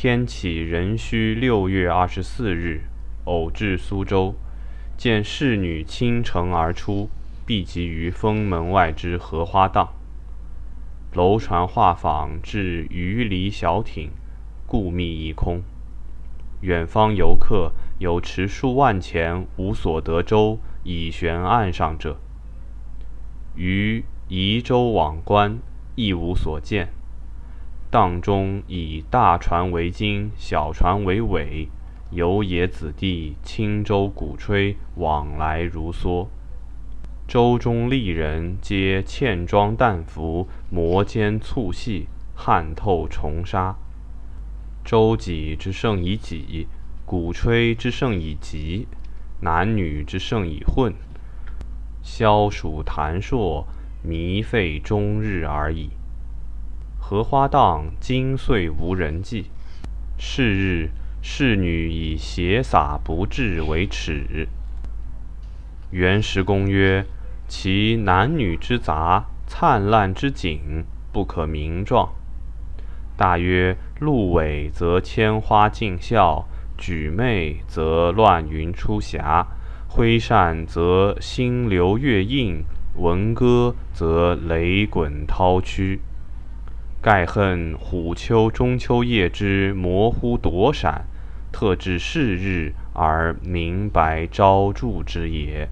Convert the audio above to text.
天启壬戌六月二十四日，偶至苏州，见侍女倾城而出，避及于封门外之荷花荡。楼船画舫至鱼离小艇，故密一空。远方游客有持数万钱无所得舟以悬岸上者。于移舟往观，亦无所见。荡中以大船为经，小船为尾，游野子弟轻舟鼓吹，往来如梭。舟中丽人皆倩妆淡服，摩肩蹙戏，汗透重纱。舟楫之盛以己，鼓吹之盛以急，男女之盛以混，萧属谈硕，靡费终日而已。荷花荡，今岁无人迹。是日，侍女以携洒不至为耻。元实公曰。其男女之杂，灿烂之景，不可名状。大约鹿尾则千花竞笑，举袂则乱云出霞，挥扇则星流月映，闻歌则雷滚涛曲。盖恨虎丘中秋夜之模糊躲闪，特至是日而明白昭著之也。